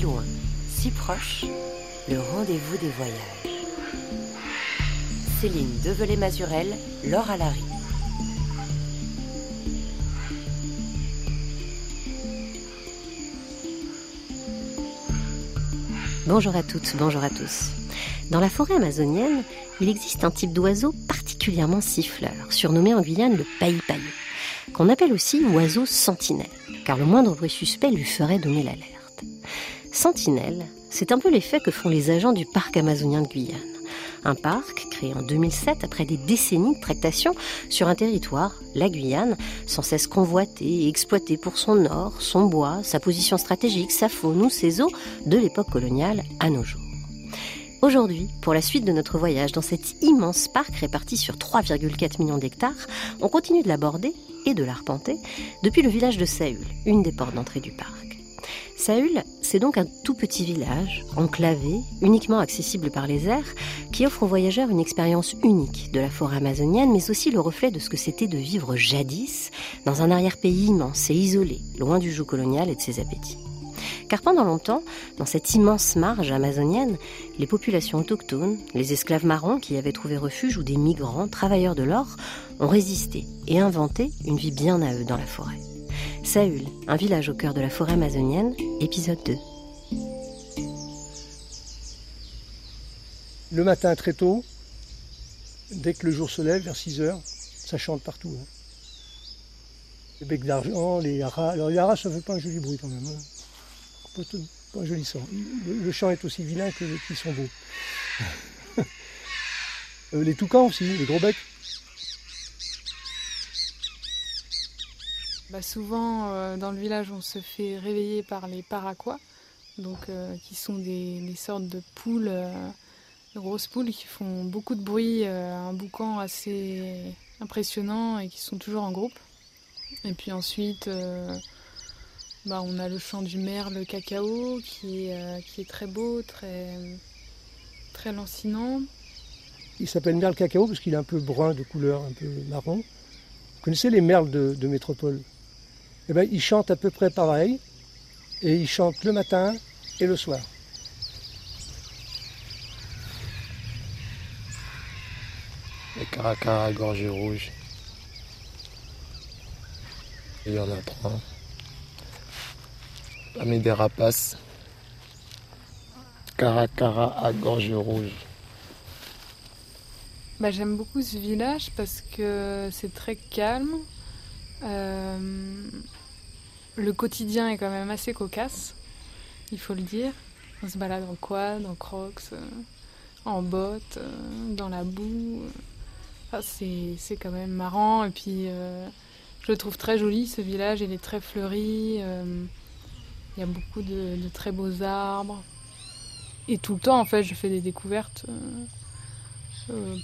si loin, si proche, le rendez-vous des voyages. Céline Develay-Mazurel, Laure Alary. Bonjour à toutes, bonjour à tous. Dans la forêt amazonienne, il existe un type d'oiseau particulièrement siffleur, surnommé en Guyane le paillis-pailleux, qu'on appelle aussi oiseau sentinelle, car le moindre bruit suspect lui ferait donner l'alerte. Sentinelle, c'est un peu l'effet que font les agents du parc amazonien de Guyane. Un parc créé en 2007 après des décennies de tractation sur un territoire, la Guyane, sans cesse convoité et exploité pour son or, son bois, sa position stratégique, sa faune ou ses eaux de l'époque coloniale à nos jours. Aujourd'hui, pour la suite de notre voyage dans cet immense parc réparti sur 3,4 millions d'hectares, on continue de l'aborder et de l'arpenter depuis le village de Saül, une des portes d'entrée du parc. Saül, c'est donc un tout petit village, enclavé, uniquement accessible par les airs, qui offre aux voyageurs une expérience unique de la forêt amazonienne, mais aussi le reflet de ce que c'était de vivre jadis dans un arrière-pays immense et isolé, loin du joug colonial et de ses appétits. Car pendant longtemps, dans cette immense marge amazonienne, les populations autochtones, les esclaves marrons qui y avaient trouvé refuge ou des migrants, travailleurs de l'or, ont résisté et inventé une vie bien à eux dans la forêt. Saül, un village au cœur de la forêt amazonienne, épisode 2. Le matin très tôt, dès que le jour se lève, vers 6 heures, ça chante partout. Hein. Les becs d'argent, les haras. Alors les haras, ça fait pas un joli bruit quand même. Hein. Pas, un joli son. Le, chant est aussi vilain qu'ils sont beaux. Euh, les toucans aussi, les gros becs. Bah, souvent, euh, dans le village, on se fait réveiller par les paraquois, euh, qui sont des, sortes de poules, euh, de grosses poules qui font beaucoup de bruit, un boucan assez impressionnant et qui sont toujours en groupe. Et puis ensuite, bah, on a le chant du merle cacao qui est, très beau, très, très lancinant. Il s'appelle merle cacao parce qu'il est un peu brun de couleur, un peu marron. Vous connaissez les merles de métropole? Eh ben, ils chantent à peu près pareil, et ils chantent le matin et le soir. Les caracara à gorge rouge. Il y en a trois. La des rapaces. Caracara à gorge rouge. Bah, J'aime beaucoup ce village parce que c'est très calme. Euh, le quotidien est quand même assez cocasse, il faut le dire. On se balade en quad, en crocs, euh, en bottes, euh, dans la boue. c'est quand même marrant. Et puis, je le trouve très joli, ce village. Il est très fleuri. il y a beaucoup de, très beaux arbres. Et tout le temps, en fait, je fais des découvertes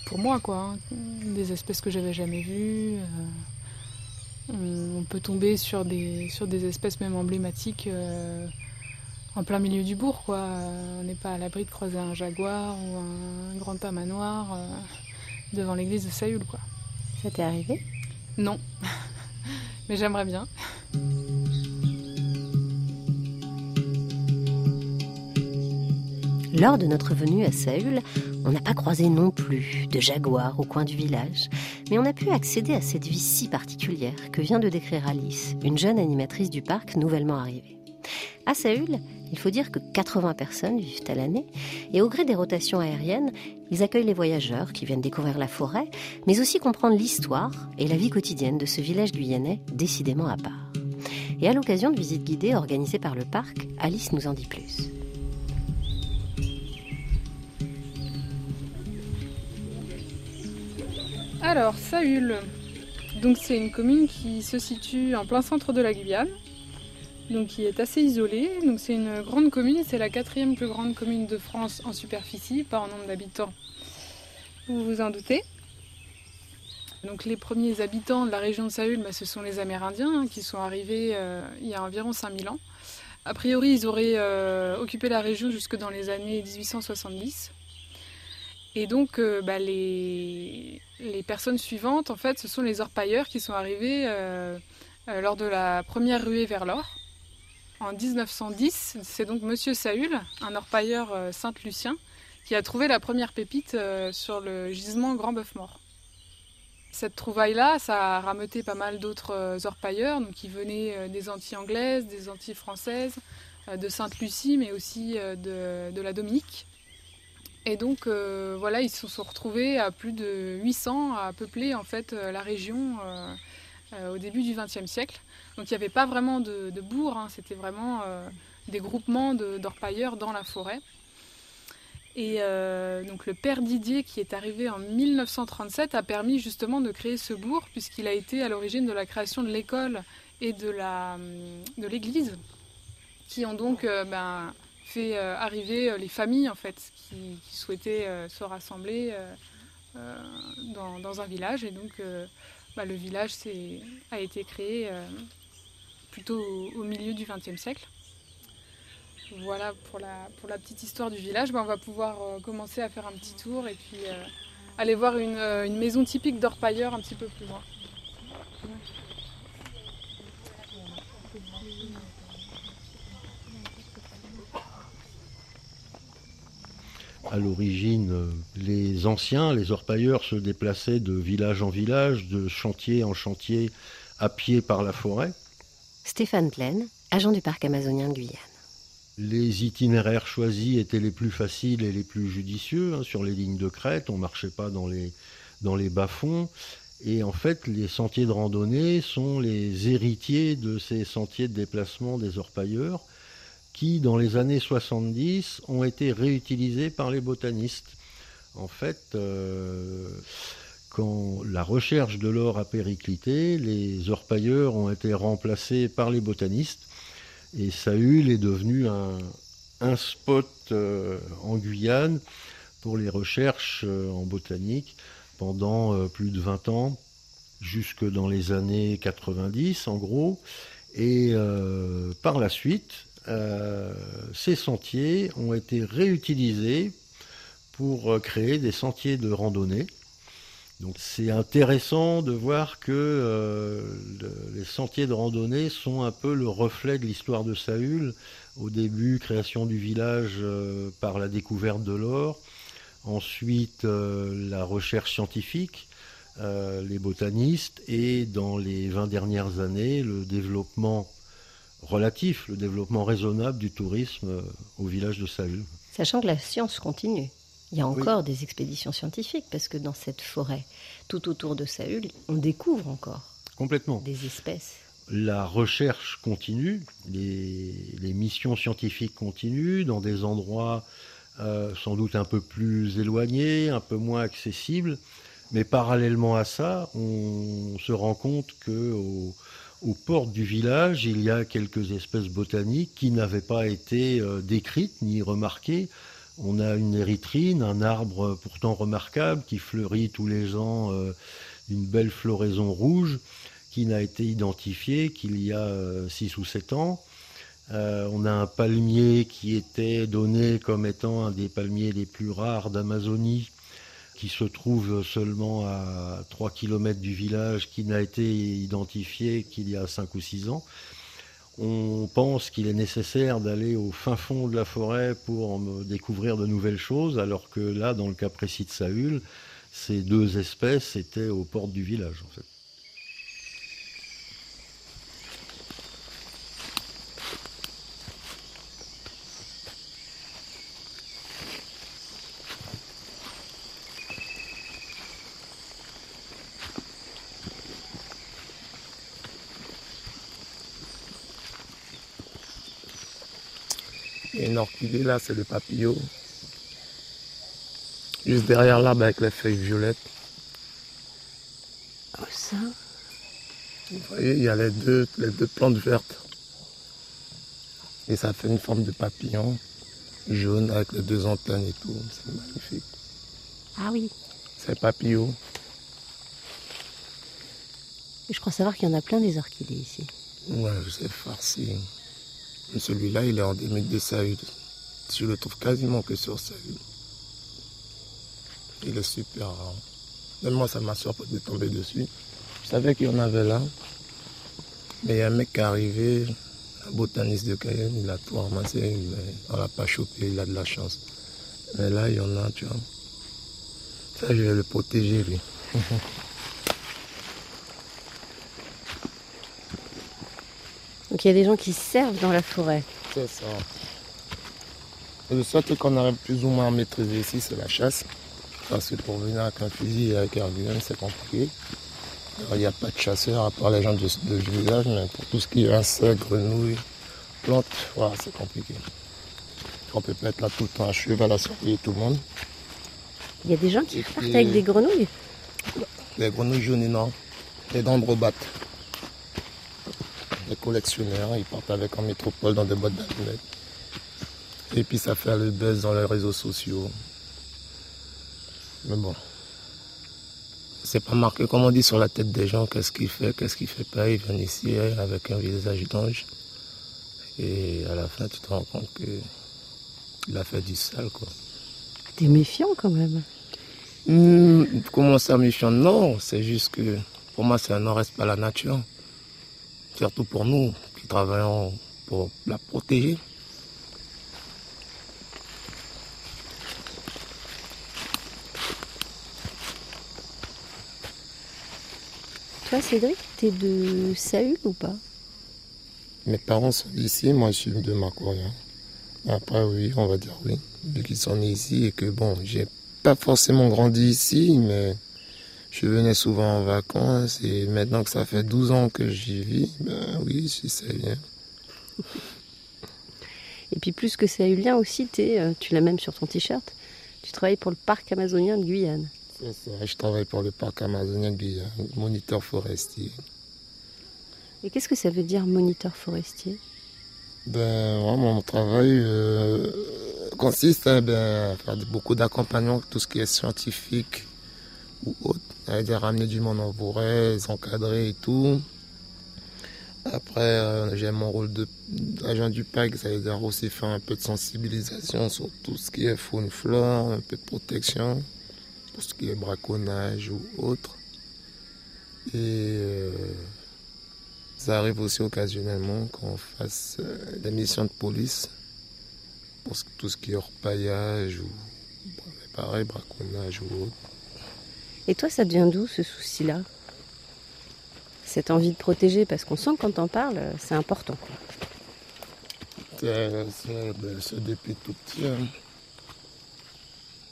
pour moi, quoi. Hein. Des espèces que j'avais jamais vues on peut tomber sur des, sur des espèces même emblématiques euh, en plein milieu du bourg. Quoi. On n'est pas à l'abri de croiser un jaguar ou un grand tamanoir euh, devant l'église de Saül. Quoi. Ça t'est arrivé? Non, mais j'aimerais bien. Lors de notre venue à Saül, on n'a pas croisé non plus de jaguar au coin du village, mais on a pu accéder à cette vie si particulière que vient de décrire Alice, une jeune animatrice du parc nouvellement arrivée. À Saül, il faut dire que 80 personnes vivent à l'année, et au gré des rotations aériennes, ils accueillent les voyageurs qui viennent découvrir la forêt, mais aussi comprendre l'histoire et la vie quotidienne de ce village guyanais décidément à part. Et à l'occasion de visites guidées organisées par le parc, Alice nous en dit plus. Alors, Saül. Donc, c'est une commune qui se situe en plein centre de la Guyane, donc qui est assez isolée. Donc, c'est une grande commune, c'est la quatrième plus grande commune de France en superficie, pas en nombre d'habitants. Vous vous en doutez. Donc, les premiers habitants de la région de Saül, bah, ce sont les Amérindiens hein, qui sont arrivés euh, il y a environ 5000 ans. A priori, ils auraient euh, occupé la région jusque dans les années 1870. Et donc, euh, bah, les, personnes suivantes, en fait, ce sont les orpailleurs qui sont arrivés euh, euh, lors de la première ruée vers l'or. en 1910. C'est donc Monsieur Saül, un orpailleur euh, saint-lucien, qui a trouvé la première pépite sur le gisement Grand Bœuf Mort. Cette trouvaille-là, ça a rameuté pas mal d'autres orpailleurs, donc qui venaient des Antilles anglaises, des Antilles françaises, de Sainte-Lucie, mais aussi de, de, la Dominique. Et donc voilà, ils se sont retrouvés à plus de 800 à peupler en fait la région au début du XXe siècle. Donc il n'y avait pas vraiment de, bourgs, hein. c'était vraiment euh, des groupements d'orpailleurs dans la forêt. Et euh, donc le père Didier, qui est arrivé en 1937, a permis justement de créer ce bourg, puisqu'il a été à l'origine de la création de l'école et de l'église, qui ont donc euh, ben, fait arriver les familles en fait, qui, souhaitaient se rassembler dans, un village. Et donc bah, le village a été créé plutôt au, milieu du XXe siècle. Voilà pour la, petite histoire du village. Ben, on va pouvoir euh, commencer à faire un petit tour et puis euh, aller voir une, euh, une, maison typique d'orpailleur un petit peu plus loin. À l'origine, les anciens, les orpailleurs, se déplaçaient de village en village, de chantier en chantier, à pied par la forêt. Stéphane Plaine, agent du parc amazonien de Guyane. Les itinéraires choisis étaient les plus faciles et les plus judicieux. Hein, sur les lignes de crête, on ne marchait pas dans les, dans les bas-fonds. Et en fait, les sentiers de randonnée sont les héritiers de ces sentiers de déplacement des orpailleurs qui, dans les années 70, ont été réutilisés par les botanistes. En fait, euh, quand la recherche de l'or a périclité, les orpailleurs ont été remplacés par les botanistes et Saül est devenu un, spot euh, en Guyane pour les recherches euh, en botanique pendant plus de 20 ans, jusque dans les années 90 en gros. Et par la suite, ces sentiers ont été réutilisés pour créer des sentiers de randonnée donc c'est intéressant de voir que euh, les sentiers de randonnée sont un peu le reflet de l'histoire de Saül. Au début, création du village euh, par la découverte de l'or. Ensuite, euh, la recherche scientifique, les botanistes. Et dans les 20 dernières années, le développement relatif, le développement raisonnable du tourisme au village de Saül. Sachant que la science continue. Il y a encore des expéditions scientifiques parce que dans cette forêt, tout autour de Saül, on découvre encore complètement des espèces. La recherche continue, les, missions scientifiques continuent dans des endroits euh, sans doute un peu plus éloignés, un peu moins accessibles, mais parallèlement à ça, on se rend compte que aux portes du village, il y a quelques espèces botaniques qui n'avaient pas été euh, décrites ni remarquées on a une érythrine, un arbre pourtant remarquable qui fleurit tous les ans euh, d'une belle floraison rouge qui n'a été identifié qu'il y a 6 euh, ou 7 ans. Euh, on a un palmier qui était donné comme étant un des palmiers les plus rares d'Amazonie, qui se trouve seulement à 3 km du village, qui n'a été identifié qu'il y a 5 ou 6 ans on pense qu'il est nécessaire d'aller au fin fond de la forêt pour découvrir de nouvelles choses, alors que là, dans le cas précis de Saül, ces deux espèces étaient aux portes du village. En fait. Orchidée là, c'est le papillot. Juste derrière l'arbre avec les feuilles violettes. Oh ça Vous voyez, il y a les deux, les deux plantes vertes. Et ça fait une forme de papillon jaune avec les deux antennes et tout. C'est magnifique. Ah oui. C'est papillot. Je crois savoir qu'il y en a plein des orchidées ici. Ouais, c'est farci. Celui-là, il est endémique de Saül. Je le trouve quasiment que sur Saül. Il est super rare. Même moi, ça m'a surpris de tomber dessus. Je savais qu'il y en avait là. Mais il y a un mec qui est arrivé un botaniste de Cayenne, il a tout ramassé, mais on l'a pas chopé, il a de la chance. Mais là, il y en a, tu vois. Ça, je vais le protéger, lui. Donc il y a des gens qui servent dans la forêt. C'est ça. Le seul truc qu'on arrive plus ou moins à maîtriser ici, c'est la chasse. Parce que pour venir avec un fusil et avec un gun, c'est compliqué. Il n'y a pas de chasseurs à part les gens de, de du village, mais pour tout ce qui est insectes, grenouilles, plantes, voilà, c'est compliqué. On peut pas être là tout le temps à cheval à surveiller tout le monde. Il y a des gens qui Et partent puis- avec des grenouilles. Les grenouilles jaunes noires, les dendrobates. Les collectionneurs, ils partent avec en métropole dans des boîtes d'allumettes. Et puis ça fait le buzz dans les réseaux sociaux. Mais bon. C'est pas marqué, comme on dit, sur la tête des gens, qu'est-ce qu'il fait, qu'est-ce qu'il fait pas. Ils viennent ici hein, avec un visage d'ange. Et à la fin, tu te rends compte que il a fait du sale, quoi. T'es méfiant quand même. Hmm, comment ça méchant Non, c'est juste que pour moi, c'est un non-respect à la nature. Surtout pour nous qui travaillons pour la protéger. Toi, Cédric, t'es de Saül ou pas? Mes parents sont ici, moi je suis de Macoria. Après, oui, on va dire oui, vu qu'ils sont nés ici et que bon, j'ai pas forcément grandi ici, mais je venais souvent en vacances et maintenant que ça fait 12 ans que j'y vis, ben oui, je suis sahélien. Et puis plus que Saülien aussi, euh, tu l'as même sur ton t-shirt, tu travailles pour le parc amazonien de Guyane. Je travaille pour le parc amazonien de Guyane, moniteur forestier. Et qu'est-ce que ça veut dire moniteur forestier? Ben, mon travail euh, consiste à, ben, à faire beaucoup d'accompagnement, tout ce qui est scientifique ou autre. C'est-à-dire ramener du monde en forêt, les encadrer et tout. Après, euh, j'ai mon rôle d'agent du parc, ça veut dire aussi faire un peu de sensibilisation sur tout ce qui est faune, flore, un peu de protection, tout ce qui est braconnage ou autre. Et euh, ça arrive aussi occasionnellement qu'on fasse euh, des missions de police pour ce- tout ce qui est orpaillage ou pareil, braconnage ou autre. Et toi, ça vient d'où ce souci-là? Cette envie de protéger, parce qu'on sent que quand t'en parles, euh, c'est important. quoi. C'est c'est- ben, depuis tout petit. hein.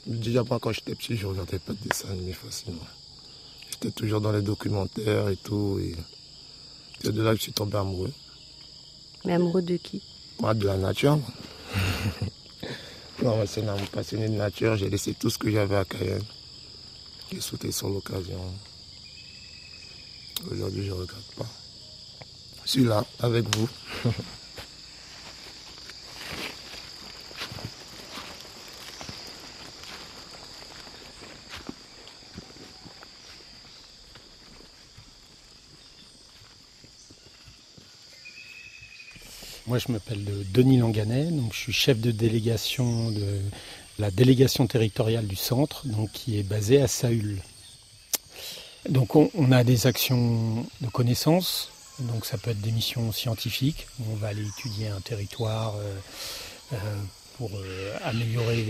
Déjà, moi, quand j'étais petit, je regardais pas de dessins animés facilement. J'étais toujours dans les documentaires et tout. Et c'est de là que je suis tombé amoureux. Mais amoureux de qui? Moi, de la nature. non, mais c'est un passionné de nature. J'ai laissé tout ce que j'avais à Cayenne. J'ai sauté sur l'occasion. Aujourd'hui, je ne regrette pas. Je suis là, avec vous. Moi, je m'appelle euh, Denis Langanet, donc je suis chef de délégation de la délégation territoriale du centre, donc qui est basée à Saül. Donc, on, a des actions de connaissance, donc ça peut être des missions scientifiques. On va aller étudier un territoire euh, euh, pour améliorer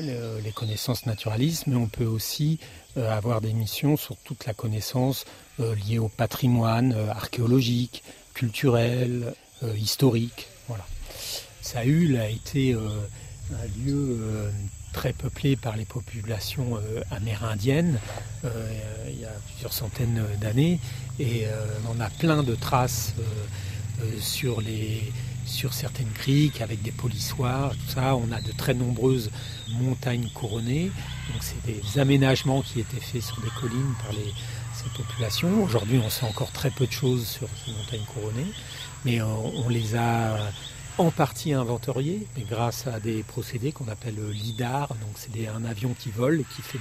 le- les connaissances naturalistes, mais on peut aussi avoir des missions sur toute la connaissance liée au patrimoine archéologique, culturel, historique. Voilà. Saül a été euh, un lieu euh, très peuplé par les populations euh, amérindiennes euh, il y a plusieurs centaines d'années et euh, on a plein de traces euh, euh, sur certaines criques avec des polissoirs, tout ça. On a de très nombreuses montagnes couronnées. Donc c'est des aménagements qui étaient faits sur des collines par ces populations. Aujourd'hui, on sait encore très peu de choses sur ces montagnes couronnées, mais on, les a en partie inventoriées, mais grâce à des procédés qu'on appelle le LIDAR. Donc c'est un avion qui vole et qui fait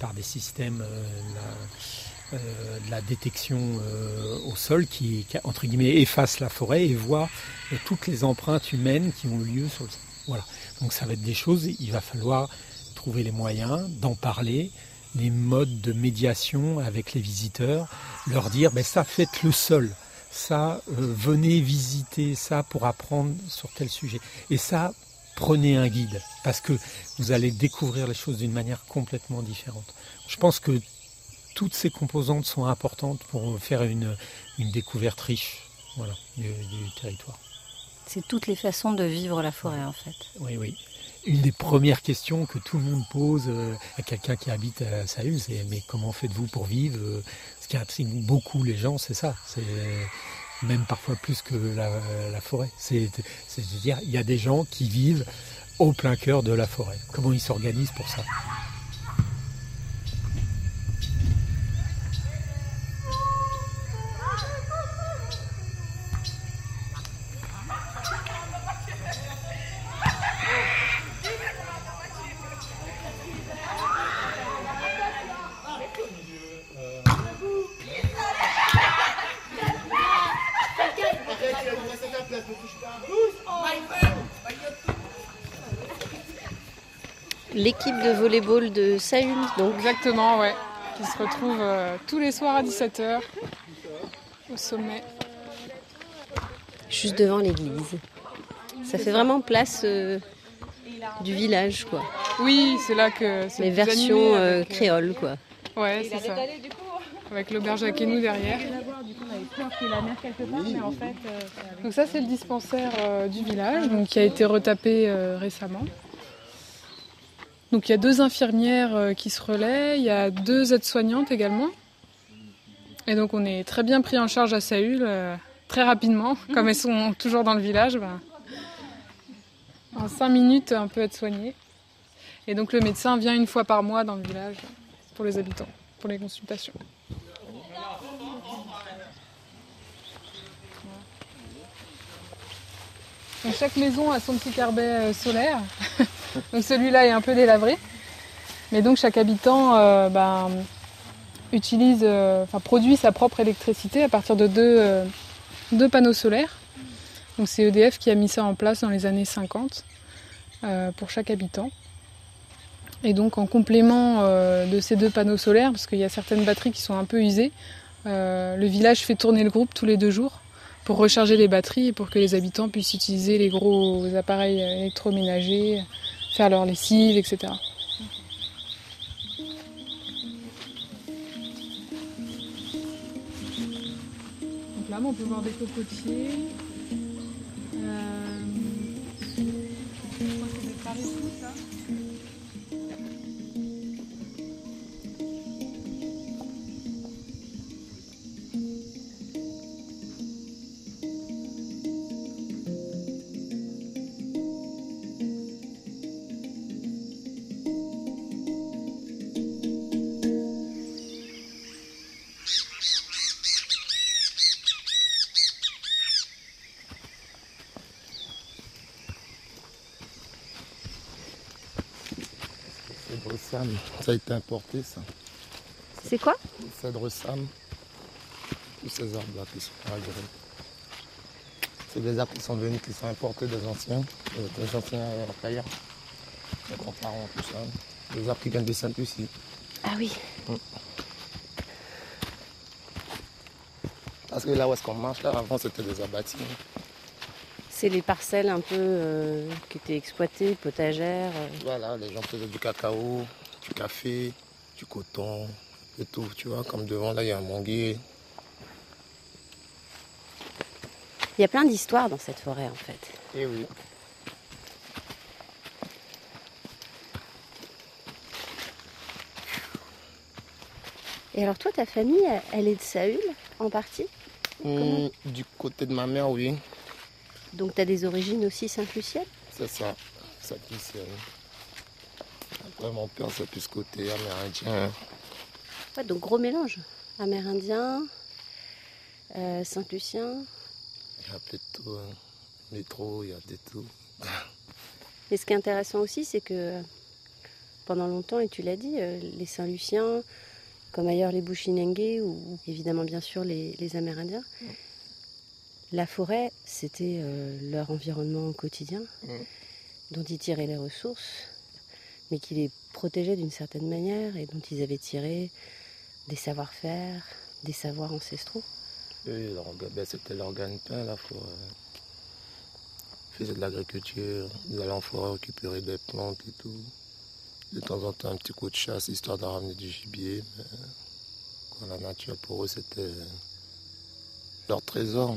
par des systèmes euh, euh, de la détection euh, au sol qui, entre guillemets, efface la forêt et voit euh, toutes les empreintes humaines qui ont eu lieu sur le sol. Voilà. Donc ça va être des choses, il va falloir trouver les moyens d'en parler, les modes de médiation avec les visiteurs, leur dire, ben ça faites le sol, ça, euh, venez visiter ça pour apprendre sur tel sujet. Et ça, prenez un guide, parce que vous allez découvrir les choses d'une manière complètement différente. Je pense que toutes ces composantes sont importantes pour faire une, une découverte riche voilà, du, du territoire. C'est toutes les façons de vivre la forêt en fait. Oui, oui. Une des premières questions que tout le monde pose euh, à quelqu'un qui habite à Saül, c'est mais comment faites-vous pour vivre euh, qui intrigue beaucoup les gens, c'est ça. C'est même parfois plus que la, forêt. C'est c'est de dire, il y a des gens qui vivent au plein cœur de la forêt. Comment ils s'organisent pour ça? L'équipe de volleyball de Saül, donc. Exactement, ouais. Qui se retrouve euh, tous les soirs à 17h au sommet. juste devant l'église. Ça fait vraiment place euh, du village, quoi. Oui, c'est là que c'est Les versions animé euh, avec, créoles, quoi. Ouais, c'est ça. Avec l'auberge à Quenou derrière. Donc ça, c'est le dispensaire euh, du village, donc, qui a été retapé euh, récemment. Donc il y a deux infirmières euh, qui se relaient, il y a deux aides-soignantes également. Et donc on est très bien pris en charge à Saül, euh, très rapidement, comme elles sont toujours dans le village. ben, en cinq minutes, on peut être soigné. Et donc le médecin vient une fois par mois dans le village pour les habitants, pour les consultations. Donc chaque maison a son petit carbet euh, solaire. donc celui-là est un peu délabré. Mais donc chaque habitant euh, ben, utilise, euh, enfin, produit sa propre électricité à partir de deux, deux panneaux solaires. Donc c'est EDF qui a mis ça en place dans les années 50 euh, pour chaque habitant. Et donc en complément de ces deux panneaux solaires, parce qu'il y a certaines batteries qui sont un peu usées, le village fait tourner le groupe tous les deux jours pour recharger les batteries et pour que les habitants puissent utiliser les gros appareils électroménagers, faire leur lessive, etc. Donc là, on peut voir des cocotiers. Sam, ça a été importé ça. C'est quoi Cèdre Sam, tous ces arbres-là qui sont Algérie. C'est des arbres qui sont venus, qui sont importés des anciens, euh, des anciens euh, employeurs, des grands-parents, tout ça. Des arbres qui viennent de Sainte-Lucie. Ah oui. Parce que là où est-ce qu'on marche, là, avant c'était des abattis. C'est les parcelles un peu euh, qui étaient exploitées, potagères. euh. Voilà, les gens faisaient du cacao, du café, du coton, et tout, tu vois. Comme devant, là, il y a un manguier. Il y a plein d'histoires dans cette forêt, en fait. Et oui. Et alors toi, ta famille, elle- est de Saül, en partie? Hum, du côté de ma mère, oui, Donc tu as des origines aussi saint-luciennes c'est ça. Ça mon père, c'est plus côté amérindien. Ouais, donc gros mélange. Amérindien, euh, Saint-Lucien. Il y a un peu de tout. hein. Métro, il y a de tout. Et ce qui est intéressant aussi, c'est que pendant longtemps, et tu l'as dit, euh, les Saint-Luciens, comme ailleurs les Bushinengue ou évidemment bien sûr les, les Amérindiens, la forêt, c'était euh, leur environnement quotidien, dont ils tiraient les ressources, mais qui les protégeait d'une certaine manière et dont ils avaient tiré des savoir-faire, des savoirs ancestraux. Oui, ben, c'était l'organe pain, la forêt. Ils faisaient de l'agriculture, ils allaient en forêt récupérer des plantes et tout. De temps en temps, un petit coup de chasse, histoire de ramener du gibier. Mais la nature, pour eux, c'était leur trésor.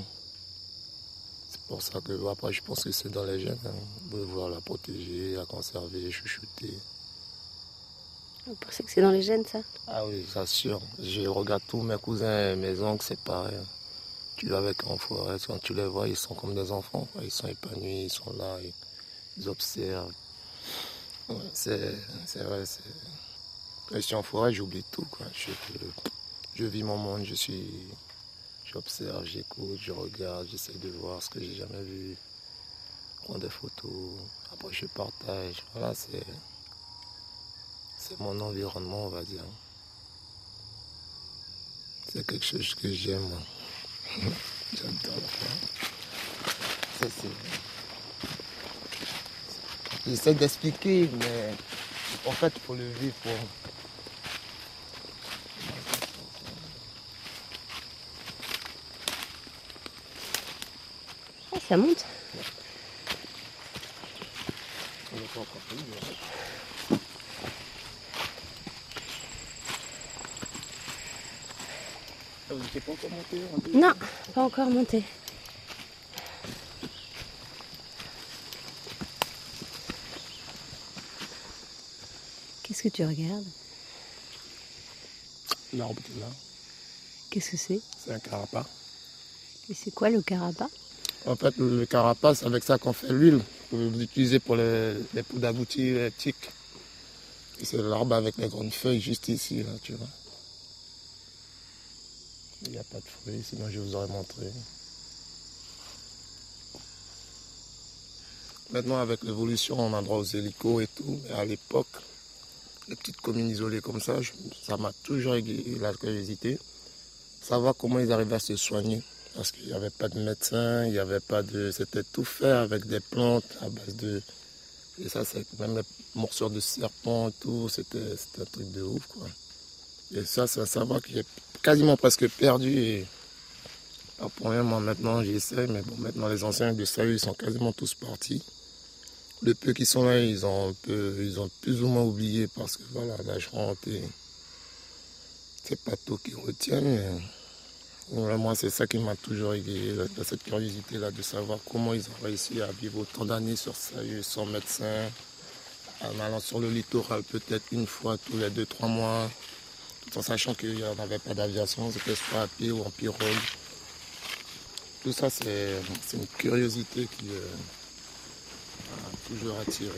C'est pour ça que, après, je pense que c'est dans les gènes, hein, de vouloir la protéger, la conserver, chouchouter. Vous pensez que c'est dans les gènes, ça? Ah oui, ça sûr. Je regarde tous mes cousins et mes oncles, c'est pareil. Tu vas avec en forêt, quand tu les vois, ils sont comme des enfants. Ils sont épanouis, ils sont là, ils, observent. c'est vrai. Quand je suis en forêt, j'oublie tout. Quoi. Je, je, vis mon monde, je suis, j'observe, j'écoute, je regarde, j'essaie de voir ce que j'ai jamais vu, prendre des photos. Après, je partage. Voilà, c'est c'est mon environnement, on va dire. C'est quelque chose que j'aime. J'adore Ça, c'est. J'essaie d'expliquer, mais en fait, il faut le vivre. Ça monte. pas encore monté Non, pas encore monté. Qu'est-ce que tu regardes? L'arbre qui est là. Qu'est-ce que c'est? C'est un carapace. Et c'est quoi le carapace? En fait, le carapace, avec ça qu'on fait l'huile. Vous l'utilisez pour les, poudres abouties, les tiques. c'est l'arbre avec les grandes feuilles juste ici, là, tu vois. Il n'y a pas de fruits, sinon je vous aurais montré. Maintenant, avec l'évolution, on a droit aux hélicos et tout. Mais à l'époque, les petites communes isolées comme ça, ça m'a toujours la curiosité. Savoir comment ils arrivaient à se soigner. Parce qu'il n'y avait pas de médecin, il n'y avait pas de. C'était tout fait avec des plantes à base de. Et ça, c'est même les morsures de serpent tout. C'était un truc de ouf, quoi. Et ça, c'est un savoir que j'ai quasiment presque perdu. Et pour moi, maintenant, j'essaie. Mais bon, maintenant, les anciens de salut, ils sont quasiment tous partis. Les peu qui sont là, ils ont, un peu, ils ont plus ou moins oublié parce que voilà, l'âge rentre et c'est pas tout qui retient. Moi, c'est ça qui m'a toujours égayé, cette curiosité-là de savoir comment ils ont réussi à vivre autant d'années sur ça, sans médecin, en allant sur le littoral peut-être une fois tous les deux, trois mois, en sachant qu'il n'y avait pas d'aviation, c'était soit à pied ou en pirogue. Tout ça, c'est une curiosité qui euh, m'a toujours attiré.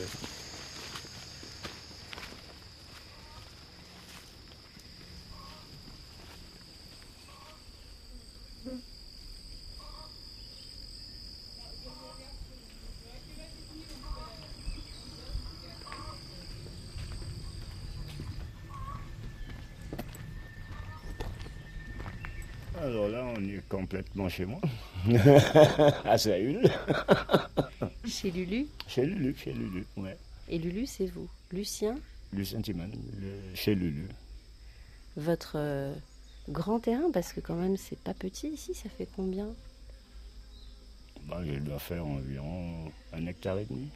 Alors là, on est complètement chez moi, à Saül. Chez Lulu Chez Lulu, chez Lulu, ouais. Et Lulu, c'est vous Lucien Lucien Timan, chez Lulu. Votre euh, grand terrain, parce que quand même, c'est pas petit ici, ça fait combien? Bah, Je dois faire environ un hectare et demi.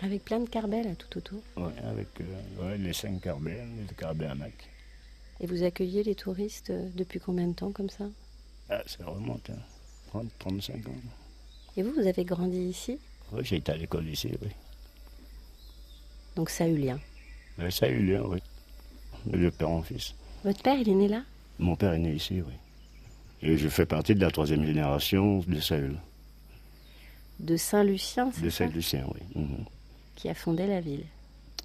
Avec plein de carbelles tout autour Oui, avec euh, les cinq carbelles, les carbelles à mac. Et vous accueillez les touristes euh, depuis combien de temps comme ça? Ah, Ça remonte, hein. 30, 35 ans. Et vous, vous avez grandi ici? Oui, j'ai été à l'école ici, oui. Donc ça a eu lien oui, Ça a eu lien, oui. Le père en fils. Votre père, il est né là? Mon père est né ici, oui. Et je fais partie de la troisième génération de Saül. De Saint-Lucien, c'est De Saint-Lucien, oui. Mhm. Qui a fondé la ville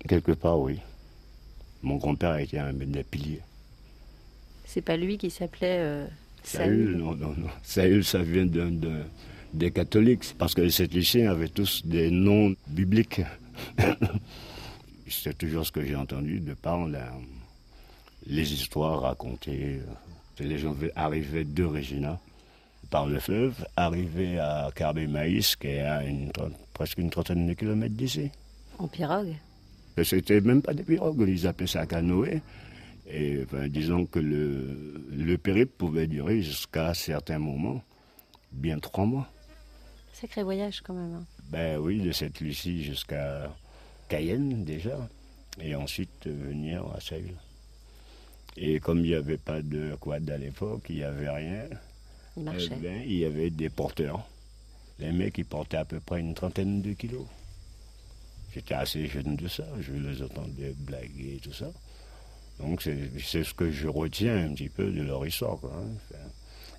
Quelque part, oui. Mon grand-père a été un des piliers. C'est pas lui qui s'appelait euh, Saül. Non, non, non. Saül, ça vient des catholiques, parce que ces lycéens avaient tous des noms bibliques. C'est toujours ce que j'ai entendu de par les histoires racontées. Les gens arrivaient de Regina par le fleuve, arrivaient à Carbé Maïs, qui est à presque une trentaine de kilomètres d'ici. En pirogue C'était même pas des pirogues, ils appelaient ça canoë. Et disons que le, le périple pouvait durer jusqu'à certains moments, bien trois mois. Sacré voyage quand même. Hein. Ben oui, de cette Lucie jusqu'à Cayenne déjà, et ensuite venir à Saül. Et comme il n'y avait pas de quad à l'époque, il n'y avait rien, il, eh ben, il y avait des porteurs. Les mecs, ils portaient à peu près une trentaine de kilos. J'étais assez jeune de ça, je les entendais blaguer et tout ça. Donc c'est ce que je retiens un petit peu de leur histoire. Hein.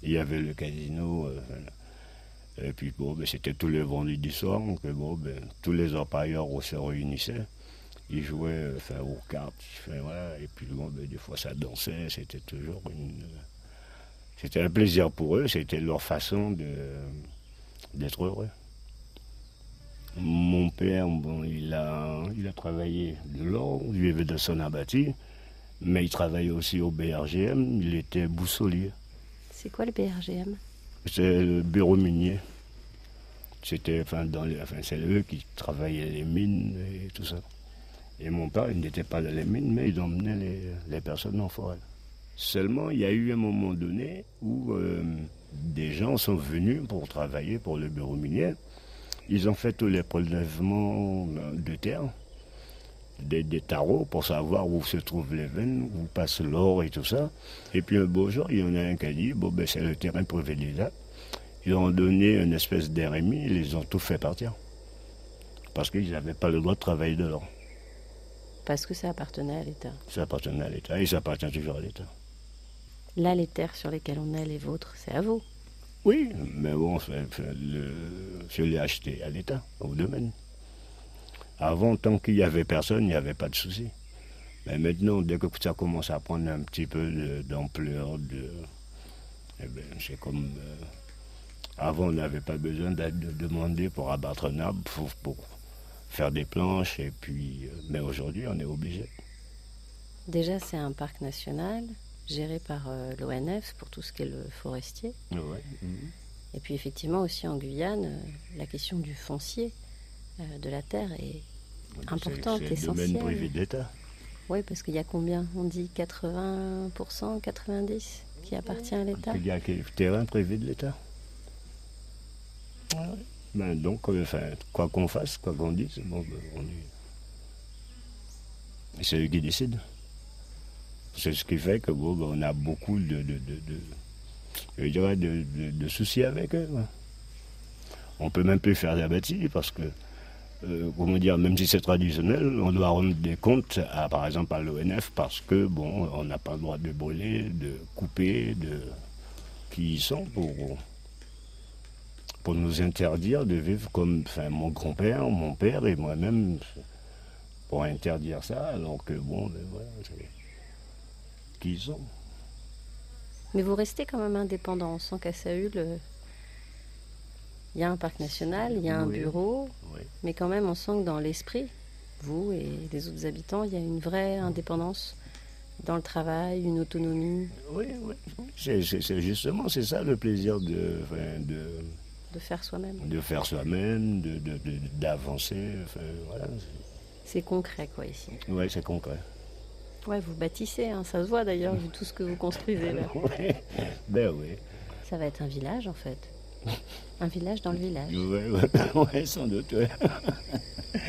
il y avait le casino, euh, et puis bon, ben, c'était tous les vendredis soir, donc bon, ben, tous les empailleurs se réunissaient. Ils jouaient euh, enfin, aux cartes, et puis bon, ben, des fois ça dansait, c'était toujours une. C'était un plaisir pour eux, c'était leur façon d'être heureux. Mon père, bon, il a, il a travaillé de l'or, il vivait de son abattu, mais il travaillait aussi au BRGM, il était boussolier. C'est quoi le BRGM C'est le bureau minier. C'était, enfin, dans les, enfin, c'est eux qui travaillaient les mines et tout ça. Et mon père, il n'était pas dans les mines, mais il emmenait les, les, personnes en forêt. Seulement, il y a eu un moment donné où euh, des gens sont venus pour travailler pour le bureau minier. Ils ont fait tous les prélèvements de terre, des, des tarots pour savoir où se trouvent les veines, où passe l'or et tout ça. Et puis un beau jour, il y en a un qui a dit, bon ben c'est le terrain privé d'État. Ils ont donné une espèce d'RMI, ils les ont tout fait partir. Parce qu'ils n'avaient pas le droit de travailler de l'or. Parce que ça appartenait à l'État. Ça appartenait à l'État et ça appartient toujours à l'État. Là, les terres sur lesquelles on est, les vôtres, c'est à vous. Oui, mais bon, je l'ai acheté à l'État, au domaine. Avant, tant qu'il n'y avait personne, il n'y avait pas de souci. Mais maintenant, dès que ça commence à prendre un petit peu d'ampleur, de, eh ben, c'est comme. Euh, avant, on n'avait pas besoin de demander pour abattre un arbre, pour, faire des planches, et puis. Euh, mais aujourd'hui, on est obligé. Déjà, c'est un parc national géré par euh, l'ONF pour tout ce qui est le forestier. Mhm. Et puis effectivement aussi en Guyane, la question du foncier, de la terre est importante, essentielle. C'est le domaine privé d'État. Oui, parce qu'il y a combien? On dit 80%, 90% qui appartient à l'État Il y a le terrain privé de l'État? Ben donc, enfin, quoi qu'on fasse, quoi qu'on dise, bon, ben, on est... C'est eux qui décident. C'est ce qui fait que bon, ben, on a beaucoup de, de, de, soucis avec eux. On peut même plus faire la bâtisse parce que, euh, comment dire, même si c'est traditionnel, on doit rendre des comptes, à, par exemple à l'ONF, parce que, bon, on n'a pas le droit de brûler, de couper, de. qui y sont pour, pour nous interdire de vivre comme enfin, mon grand-père, mon père et moi-même, pour interdire ça, alors que, bon, ben, voilà, qu'ils ont. Mais vous restez quand même indépendant. Sent qu'à Saül, il y a un parc national, il y a un bureau, mais quand même, on sent que dans l'esprit, vous et les autres habitants, il y a une vraie indépendance dans le travail, une autonomie. Oui, oui. C'est, justement, c'est ça le plaisir de, de, de faire soi-même. De faire soi-même, de, d'avancer. voilà. C'est concret, quoi, ici. Oui, c'est concret. Ouais, vous bâtissez, hein, ça se voit d'ailleurs, vu tout ce que vous construisez là. oui, ben oui. Ça va être un village en fait. Un village dans le village. Oui, ouais, sans doute, ouais.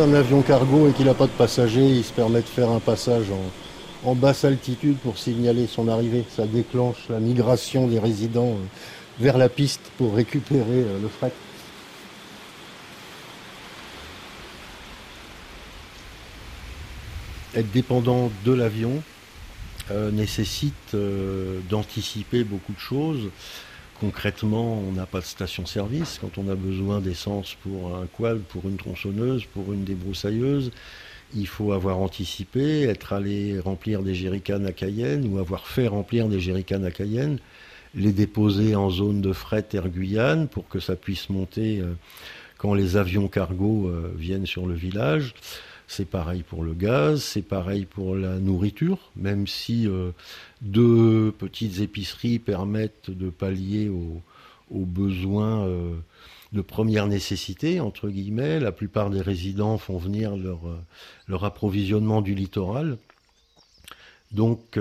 un avion cargo et qu'il n'a pas de passagers, il se permet de faire un passage en, basse altitude pour signaler son arrivée. Ça déclenche la migration des résidents euh, vers la piste pour récupérer euh, le fret. Être dépendant de l'avion euh, nécessite d'anticiper beaucoup de choses concrètement, on n'a pas de station-service. Quand on a besoin d'essence pour un quad, pour une tronçonneuse, pour une débroussailleuse, il faut avoir anticipé, être allé remplir des jerrycans à Cayenne ou avoir fait remplir des jerrycans à Cayenne, les déposer en zone de fret Air Guyane pour que ça puisse monter euh, quand les avions cargo euh, viennent sur le village. C'est pareil pour le gaz, c'est pareil pour la nourriture, même si euh, deux petites épiceries permettent de pallier aux, besoins de première nécessité, entre guillemets. La plupart des résidents font venir leur, leur approvisionnement du littoral. Donc,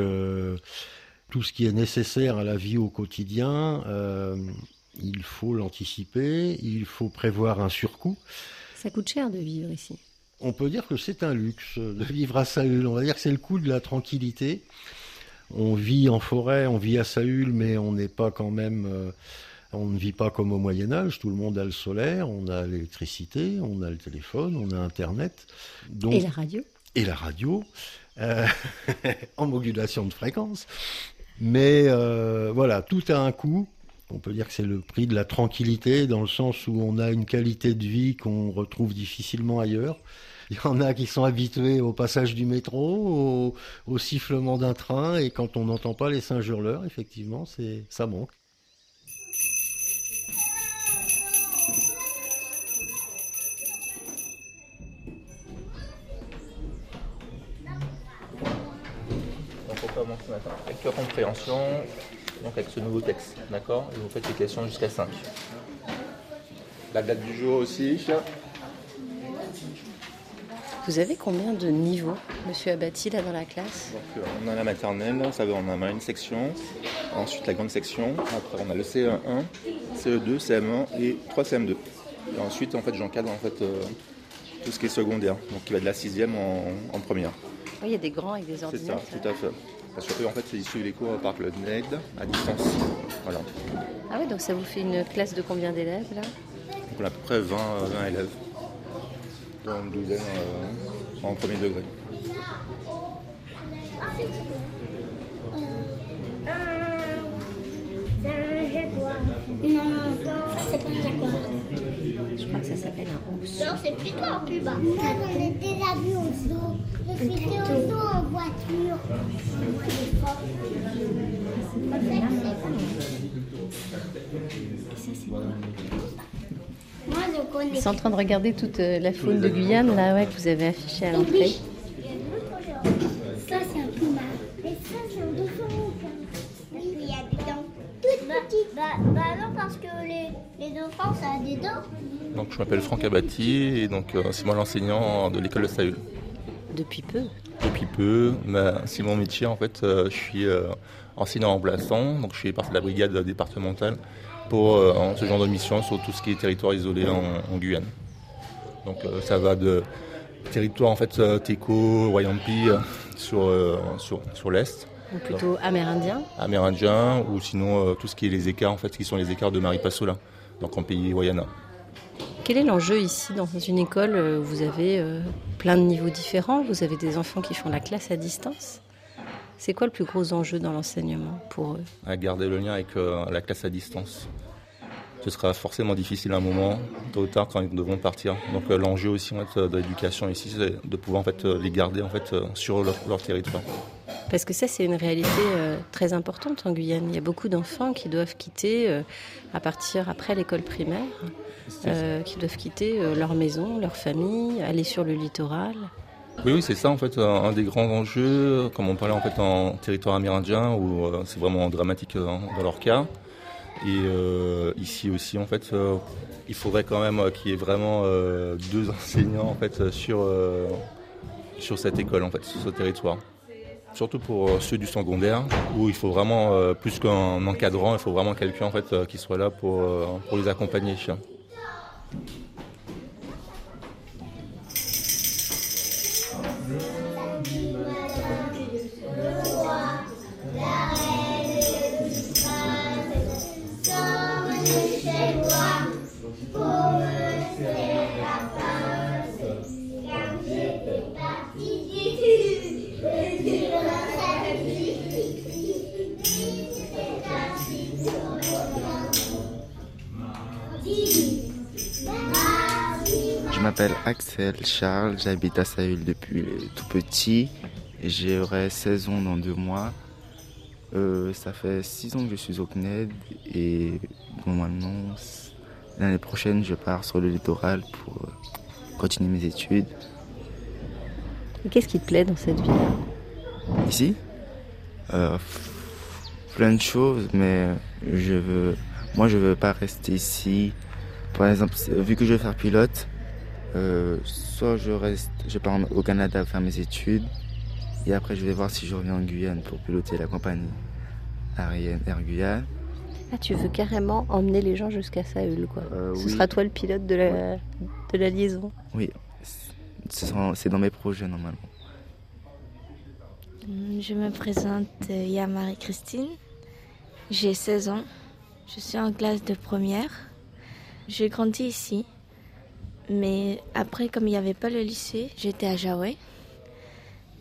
tout ce qui est nécessaire à la vie au quotidien, euh, il faut l'anticiper, il faut prévoir un surcoût. Ça coûte cher de vivre ici. On peut dire que c'est un luxe de vivre à Saül. On va dire que c'est le coût de la tranquillité. On vit en forêt, on vit à Saül, mais on n'est pas quand même. Euh, on ne vit pas comme au Moyen Âge. Tout le monde a le solaire, on a l'électricité, on a le téléphone, on a Internet. et la radio. Et la radio. Euh, en modulation de fréquence. Mais euh, voilà, tout a un coût. On peut dire que c'est le prix de la tranquillité, dans le sens où on a une qualité de vie qu'on retrouve difficilement ailleurs. Il y en a qui sont habitués au passage du métro, au, sifflement d'un train, et quand on n'entend pas les singes hurleurs, effectivement, c'est ça manque. avec la compréhension, donc avec ce nouveau texte, d'accord? Et vous faites les questions jusqu'à 5. La date du jour aussi. Vous avez combien de niveaux, monsieur Abati, là dans la classe? Donc, euh, On a la maternelle, ça va, on a une section, ensuite la grande section, après on a le CE1, CE2, CM1 et 3 CM2. Et ensuite, en fait, j'encadre en fait, euh, tout ce qui est secondaire, donc qui va de la sixième en, en première. Oui, il y a des grands avec des ordinateurs. C'est ça, tout à fait. Parce que en fait, ils suivent les cours par le NED à distance. Voilà. Ah oui, donc ça vous fait une classe de combien d'élèves là? Donc on a à peu près 20, 20 élèves. Dans une douzaine euh, en premier degré. Non, non, c'est pas un jaguar. Je crois que ça s'appelle un ours. Non, c'est plutôt un puba. J'en ai déjà vu au zoo. Je suis au zoo en voiture. Moi, je connais. Ils sont en train de regarder toute euh, la faune de Guyane là, ouais, que vous avez affiché à l'entrée. Ça, c'est un puma. Et ça, c'est un dauphin. Et puis, il y a des dents toutes petites. Bah, bah non, parce que les, les dauphins, ça a des dents. Donc, je m'appelle Franck Abati et donc euh, c'est moi l'enseignant de l'école de Saül. Depuis peu Depuis peu, mais c'est mon métier en fait. Euh, je suis euh, enseignant remplaçant, donc je suis partie de la brigade départementale pour ce genre de mission sur tout ce qui est territoire isolé en, Guyane. Donc ça va de territoire en fait Teco, Wayampi sur, sur, sur l'est. plutôt amérindien Amérindien ou sinon tout ce qui est les écarts en fait qui sont les écarts de Maripasola, donc en pays Wayana. Quel est l'enjeu ici dans une école euh, Vous avez euh, plein de niveaux différents, vous avez des enfants qui font la classe à distance? C'est quoi le plus gros enjeu dans l'enseignement pour eux À garder le lien avec euh, la classe à distance. Ce sera forcément difficile à un moment, tôt ou tard, quand ils devront partir. Donc l'enjeu aussi de l'éducation ici, c'est de pouvoir en fait, les garder en fait, sur leur, territoire. Parce que ça, c'est une réalité très importante en Guyane. Il y a beaucoup d'enfants qui doivent quitter à partir après l'école primaire euh, qui doivent quitter euh, leur maison, leur famille, aller sur le littoral. Oui, oui, c'est ça en fait un des grands enjeux, comme on parlait en fait en territoire amérindien où euh, c'est vraiment dramatique dans leur cas. Et ici aussi en fait, il faudrait quand même qu'il y ait vraiment deux enseignants en fait sur sur cette école en fait, sur ce territoire. Surtout pour ceux du secondaire, où il faut vraiment plus qu'un encadrant, il faut vraiment quelqu'un en fait qui soit là pour pour les accompagner. Axel Charles, j'habite à Saül depuis tout petit. J'aurai 16 ans dans deux mois. Euh, ça fait 6 ans que je suis au CNED et normalement l'année prochaine je pars sur le littoral pour euh, continuer mes études. Qu'est-ce qui te plaît dans cette ville? Ici? Euh, Plein de choses, mais je veux, moi je veux pas rester ici. Par exemple, vu que je vais faire pilote, soit je reste, je pars au Canada faire mes études, et après, je vais voir si je reviens en Guyane pour piloter la compagnie Ariane Air Guyane. Ah, tu veux carrément emmener les gens jusqu'à Saül, quoi. Euh, Ce oui. sera toi le pilote de la, de la liaison. Oui, c'est dans mes projets normalement. Je me présente euh, Ya Marie-Christine. J'ai 16 ans. Je suis en classe de première. J'ai grandi ici. Mais après, comme il n'y avait pas le lycée, j'étais à Jaoué.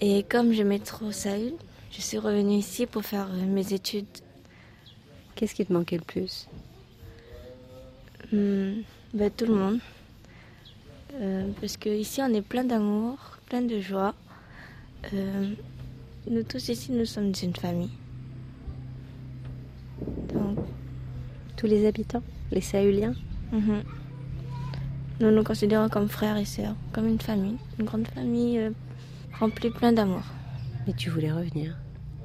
Et comme j'aimais trop Saül, je suis revenue ici pour faire euh, mes études. Qu'est-ce qui te manquait le plus? Hmm, ben, Tout le monde. Euh, parce qu'ici, on est plein d'amour, plein de joie. Euh, nous tous ici, nous sommes une famille. Donc, Tous les habitants Les Sahuliens mhm. Nous nous considérons comme frères et sœurs, comme une famille, une grande famille euh, remplie plein d'amour. Et tu voulais revenir?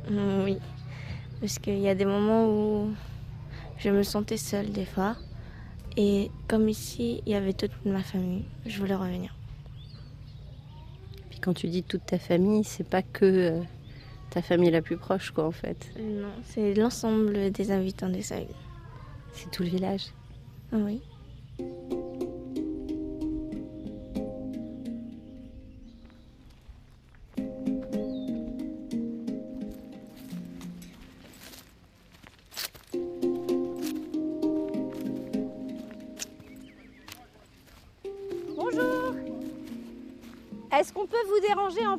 Mm, Oui, parce qu'il y a des moments où je me sentais seule des fois. Et comme ici, il y avait toute ma famille, je voulais revenir. Puis quand tu dis toute ta famille, c'est pas que euh, ta famille la plus proche, quoi, en fait. Non, c'est l'ensemble des habitants des Saïd. C'est tout le village? Oui.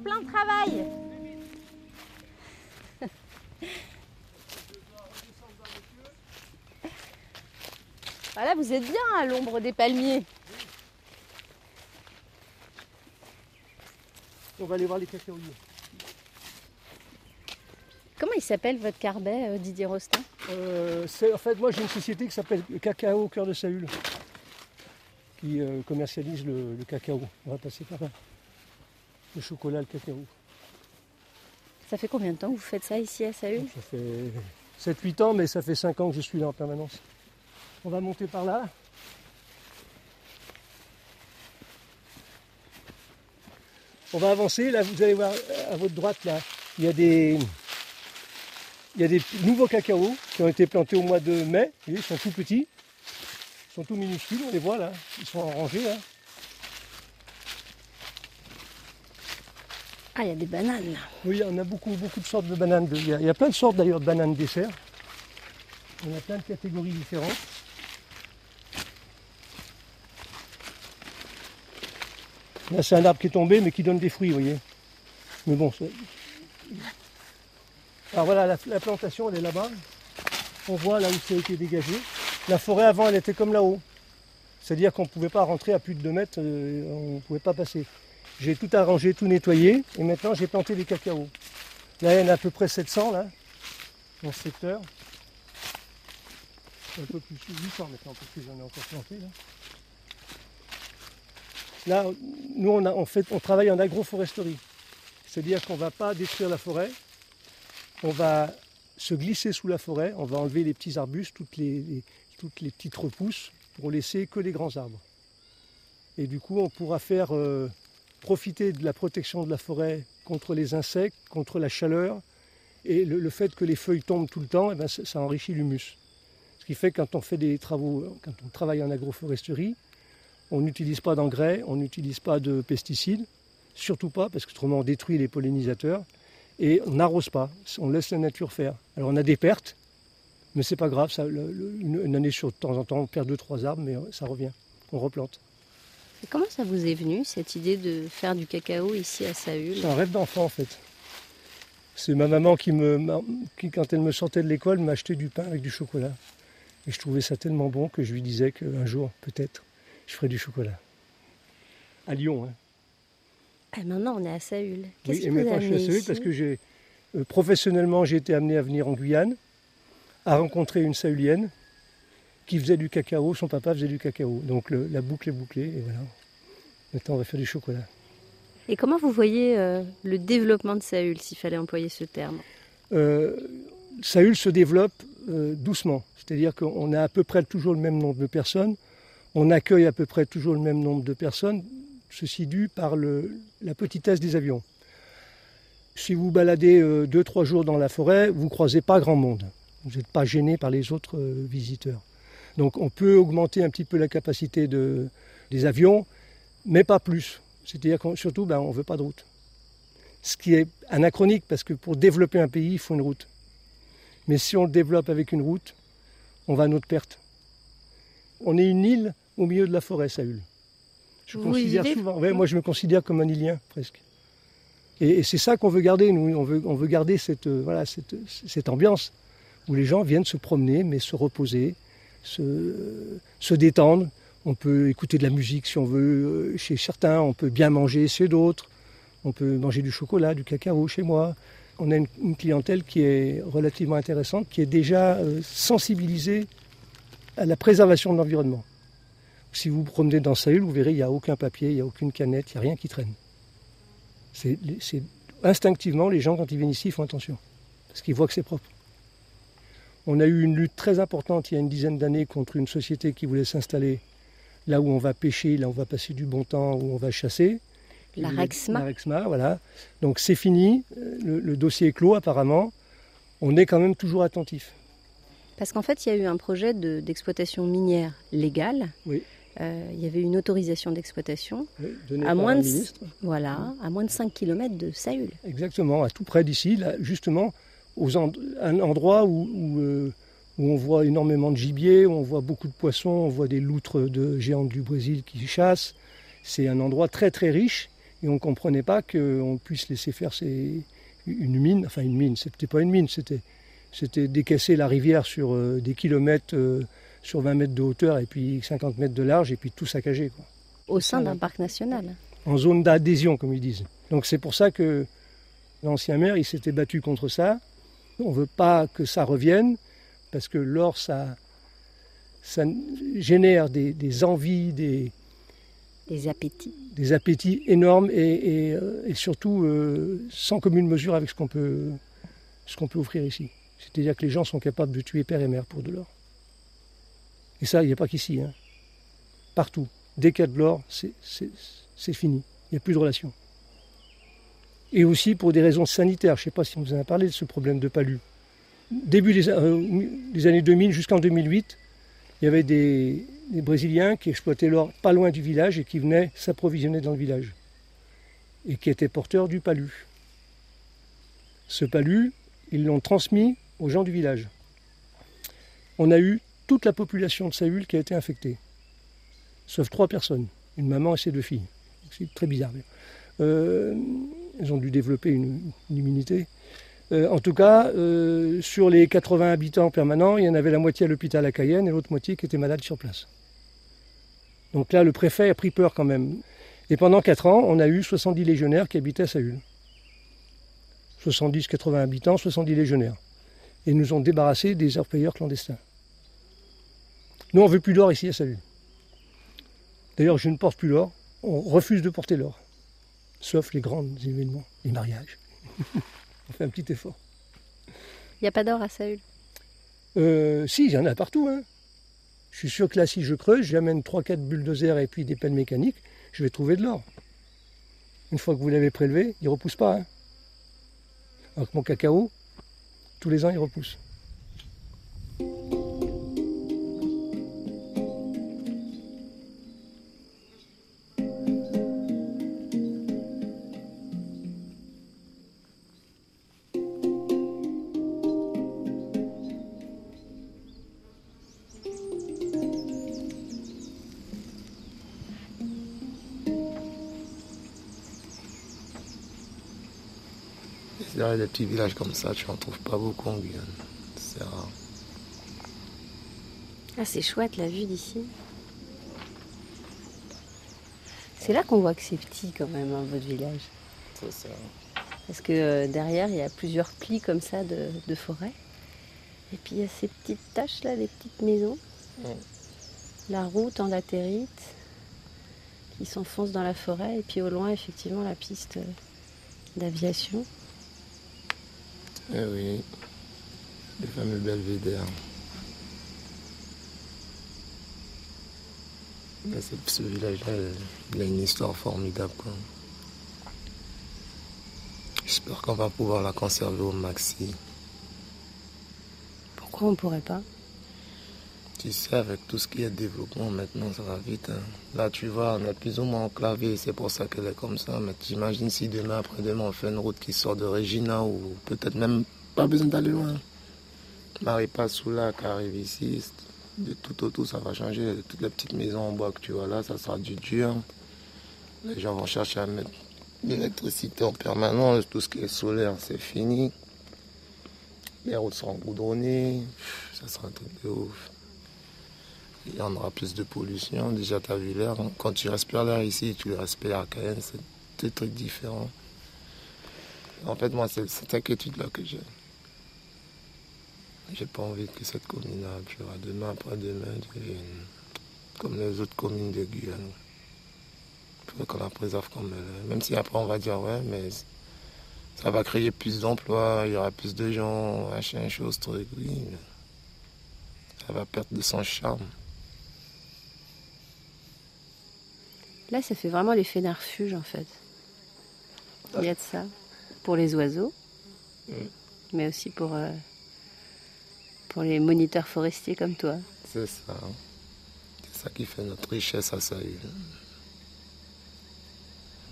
Plein travail Voilà, vous êtes bien à l'ombre des palmiers. On va aller voir les cacaoyers. Comment il s'appelle votre carbet, euh, Didier Rostin Euh, en fait, moi j'ai une société qui s'appelle Cacao au cœur de Saül, qui euh, commercialise le, le cacao. On va passer par là. Le chocolat, le cacao. Ça fait combien de temps que vous faites ça ici à Saül Ça fait 7-8 ans, mais ça fait 5 ans que je suis là en permanence. On va monter par là. On va avancer. Là, vous allez voir à votre droite, là, il y a des, il y a des nouveaux cacaos qui ont été plantés au mois de mai. Vous voyez, ils sont tout petits. Ils sont tout minuscules, on les voit là. Ils sont en rangée là. Ah, il y a des bananes là. Oui, on a beaucoup, beaucoup de sortes de bananes. Il y a, plein de sortes d'ailleurs de bananes dessert. On a plein de catégories différentes. Là, c'est un arbre qui est tombé, mais qui donne des fruits, vous voyez. Mais bon, c'est- Alors voilà, la, la plantation, elle est là-bas. On voit là où ça a été dégagé. La forêt avant, elle était comme là-haut. C'est-à-dire qu'on ne pouvait pas rentrer à plus de 2 mètres, euh, on ne pouvait pas passer. J'ai tout arrangé, tout nettoyé, et maintenant j'ai planté des cacaos. Là, il y en a à peu près 700, là, dans ce secteur. Un peu plus, 800 maintenant, parce que j'en ai encore planté, là. Là, nous, on, fait, on travaille en agroforesterie. C'est-à-dire qu'on ne va pas détruire la forêt, on va se glisser sous la forêt, on va enlever les petits arbustes, toutes les, les- toutes les petites repousses, pour laisser que les grands arbres. Et du coup, on pourra faire euh, profiter de la protection de la forêt contre les insectes, contre la chaleur, et le, fait que les feuilles tombent tout le temps, eh ben, ça, enrichit l'humus. Ce qui fait que quand on fait des travaux, quand on travaille en agroforesterie, on n'utilise pas d'engrais, on n'utilise pas de pesticides, surtout pas, parce que autrement on détruit les pollinisateurs, et on n'arrose pas, on laisse la nature faire. Alors on a des pertes, mais c'est pas grave, une, année sur de temps en temps, on perd deux, trois arbres, mais ça revient, on replante. Et comment ça vous est venu, cette idée de faire du cacao ici à Saül C'est un rêve d'enfant en fait. C'est ma maman qui, me, qui, quand elle me sortait de l'école, m'achetait du pain avec du chocolat. Et je trouvais ça tellement bon que je lui disais qu'un jour, peut-être, je ferai du chocolat. À Lyon. Hein. Ah, maintenant, on est à Saül. Oui, et maintenant je suis à Saül parce que j'ai euh, professionnellement j'ai été amené à venir en Guyane, à rencontrer une Sahulienne qui faisait du cacao, son papa faisait du cacao. Donc le- la boucle est bouclée et voilà. Maintenant on va faire du chocolat. Et comment vous voyez euh, le développement de Saül, s'il fallait employer ce terme? Euh, Saül se développe euh, doucement, c'est-à-dire qu'on a à peu près toujours le même nombre de personnes, on accueille à peu près toujours le même nombre de personnes, ceci dû par le- la petitesse des avions. Si vous baladez euh, deux, trois jours dans la forêt, vous ne croisez pas grand monde. Vous n'êtes pas gêné par les autres visiteurs. Donc on peut augmenter un petit peu la capacité de- des avions, mais pas plus. C'est-à-dire qu'on surtout, ben, on ne veut pas de route. Ce qui est anachronique, parce que pour développer un pays, il faut une route. Mais si on le développe avec une route, on va à notre perte. On est une île au milieu de la forêt, Saül. Je Vous considère souvent. ouais, moi, je me considère comme un îlien, presque. Et, et c'est ça qu'on veut garder, nous. On veut, on veut garder cette, euh, voilà, cette, cette ambiance où les gens viennent se promener, mais se reposer, se, détendre. On peut écouter de la musique si on veut euh, chez certains, on peut bien manger chez d'autres, on peut manger du chocolat, du cacao chez moi. On a une, clientèle qui est relativement intéressante, qui est déjà euh, sensibilisée à la préservation de l'environnement. Si vous vous promenez dans Saül, vous verrez, il n'y a aucun papier, il n'y a aucune canette, il n'y a rien qui traîne. C'est- instinctivement, les gens, quand ils viennent ici, ils font attention, parce qu'ils voient que c'est propre. On a eu une lutte très importante il y a une dizaine d'années contre une société qui voulait s'installer là où on va pêcher, là où on va passer du bon temps, où on va chasser. La Rexma. La Rexma, voilà. Donc c'est fini, euh, le, le dossier est clos apparemment. On est quand même toujours attentif. Parce qu'en fait, il y a eu un projet de- d'exploitation minière légale. Oui. Euh, il y avait une autorisation d'exploitation Oui, à moins de voilà, à moins de 5 km de Saül. Exactement, à tout près d'ici, là, justement, aux end- un endroit où, où, euh, où on voit énormément de gibier, où on voit beaucoup de poissons, on voit des loutres de géantes du Brésil qui chassent. C'est un endroit très très riche et on ne comprenait pas qu'on puisse laisser faire ces- une mine, enfin une mine, c'était pas une mine, c'était, c'était décasser la rivière sur euh, des kilomètres, euh, sur 20 mètres de hauteur et puis 50 mètres de large et puis tout saccager. Quoi Au sein d'un parc national. en zone d'adhésion, comme ils disent. Donc c'est pour ça que l'ancien maire, il s'était battu contre ça. On ne veut pas que ça revienne, parce que l'or, ça, ça génère des, des envies, des, Des appétits. des appétits énormes et, et, euh, et surtout euh, sans commune mesure avec ce qu'on peut, ce qu'on peut offrir ici. C'est-à-dire que les gens sont capables de tuer père et mère pour de l'or. Et ça, il n'y a pas qu'ici. hein. Partout. Dès qu'il y a de l'or, c'est fini. Il n'y a plus de relation. Et aussi pour des raisons sanitaires. Je ne sais pas si on vous en a parlé de ce problème de palu. Début des, euh, années 2000 jusqu'en 2008, il y avait des, Brésiliens qui exploitaient l'or pas loin du village et qui venaient s'approvisionner dans le village. Et qui étaient porteurs du palu. Ce palu, ils l'ont transmis aux gens du village. On a eu toute la population de Saül qui a été infectée. Sauf trois personnes, une maman et ses deux filles. C'est très bizarre. Euh, elles ont dû développer une, immunité. Euh, en tout cas, euh, sur les 80 habitants permanents, il y en avait la moitié à l'hôpital à Cayenne et l'autre moitié qui était malade sur place. Donc là, le préfet a pris peur quand même. Et pendant 4 ans, on a eu 70 légionnaires qui habitaient à Saül. 70-80 habitants, 70 légionnaires. Et ils nous ont débarrassés des orpailleurs clandestins. Nous, on ne veut plus d'or ici à Saül. D'ailleurs, je ne porte plus l'or. On refuse de porter l'or. Sauf les grands événements, les mariages. on fait un petit effort. Il n'y a pas d'or à Saül? Euh, si, il y en a partout. hein. Je suis sûr que là, si je creuse, j'amène 3-4 bulldozers et puis des pelles mécaniques, je vais trouver de l'or. Une fois que vous l'avez prélevé, il ne repousse pas. hein. Alors que mon cacao, tous les ans, il repousse. Des petits villages comme ça, tu n'en trouves pas beaucoup en Guyane. C'est rare. Ah, c'est chouette la vue d'ici. C'est là qu'on voit que c'est petit quand même, hein, votre village. C'est ça. Parce que euh, derrière, il y a plusieurs plis comme ça de, de forêt. Et puis il y a ces petites taches là, des petites maisons. La route en latérite qui s'enfonce dans la forêt. Et puis au loin, effectivement, la piste euh, d'aviation. Eh oui, les fameux belvédères. Ce village-là, il a une histoire formidable. Quoi. J'espère qu'on va pouvoir la conserver au maxi. Pourquoi on pourrait pas? Tu sais, avec tout ce qui est développement maintenant, ça va vite. hein. Là, tu vois, on est plus ou moins enclavé, c'est pour ça qu'elle est comme ça. Mais t'imagines si demain, après-demain, on fait une route qui sort de Regina ou peut-être même pas besoin d'aller loin. Marie là qui arrive ici, de tout autour, ça va changer. Toutes les petites maisons en bois que tu vois là, ça sera du dur. Les gens vont chercher à mettre l'électricité en permanence, tout ce qui est solaire, c'est fini. Les routes seront goudronnées, ça sera un truc de ouf. Il y en aura plus de pollution. Déjà, tu as vu l'air. hein. Quand tu respires l'air ici, tu le respires à Cayenne, c'est deux trucs différents. En fait, moi, c'est cette inquiétude-là que j'ai. J'ai pas envie que cette commune-là, demain après-demain, comme les autres communes de Guyane. Il faudrait qu'on la préserve comme elle. Même si après, on va dire, ouais, mais ça va créer plus d'emplois, il y aura plus de gens, machin, chose, truc, oui. ça va perdre de son charme. Là, ça fait vraiment l'effet d'un refuge en fait. Il y a de ça. Pour les oiseaux, mais aussi pour, euh, pour les moniteurs forestiers comme toi. C'est ça. hein. C'est ça qui fait notre richesse à Saïd.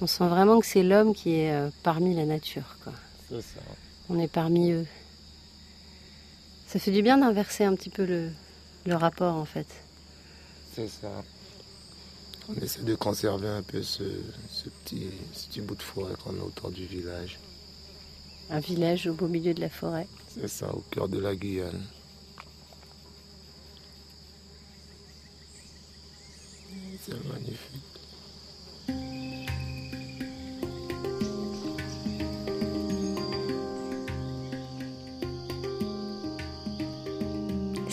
On sent vraiment que c'est l'homme qui est euh, parmi la nature. Quoi. C'est ça. On est parmi eux. Ça fait du bien d'inverser un petit peu le, le rapport en fait. C'est ça. On essaie de conserver un peu ce, ce petit, ce petit bout de forêt qu'on a autour du village. Un village au beau milieu de la forêt. C'est ça, au cœur de la Guyane. C'est magnifique.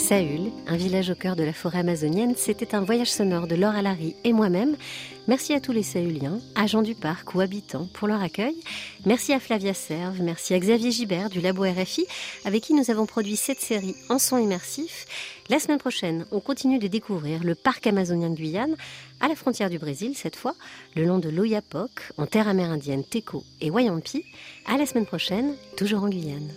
Saül, un village au cœur de la forêt amazonienne, c'était un voyage sonore de Laure Alary et moi-même. Merci à tous les Sahuliens, agents du parc ou habitants pour leur accueil. Merci à Flavia Serve, merci à Xavier Gibert du Labo RFI, avec qui nous avons produit cette série en son immersif. La semaine prochaine, on continue de découvrir le parc amazonien de Guyane, à la frontière du Brésil cette fois, le long de l'Oyapock, en terre amérindienne Teco et Wayampi. À la semaine prochaine, toujours en Guyane.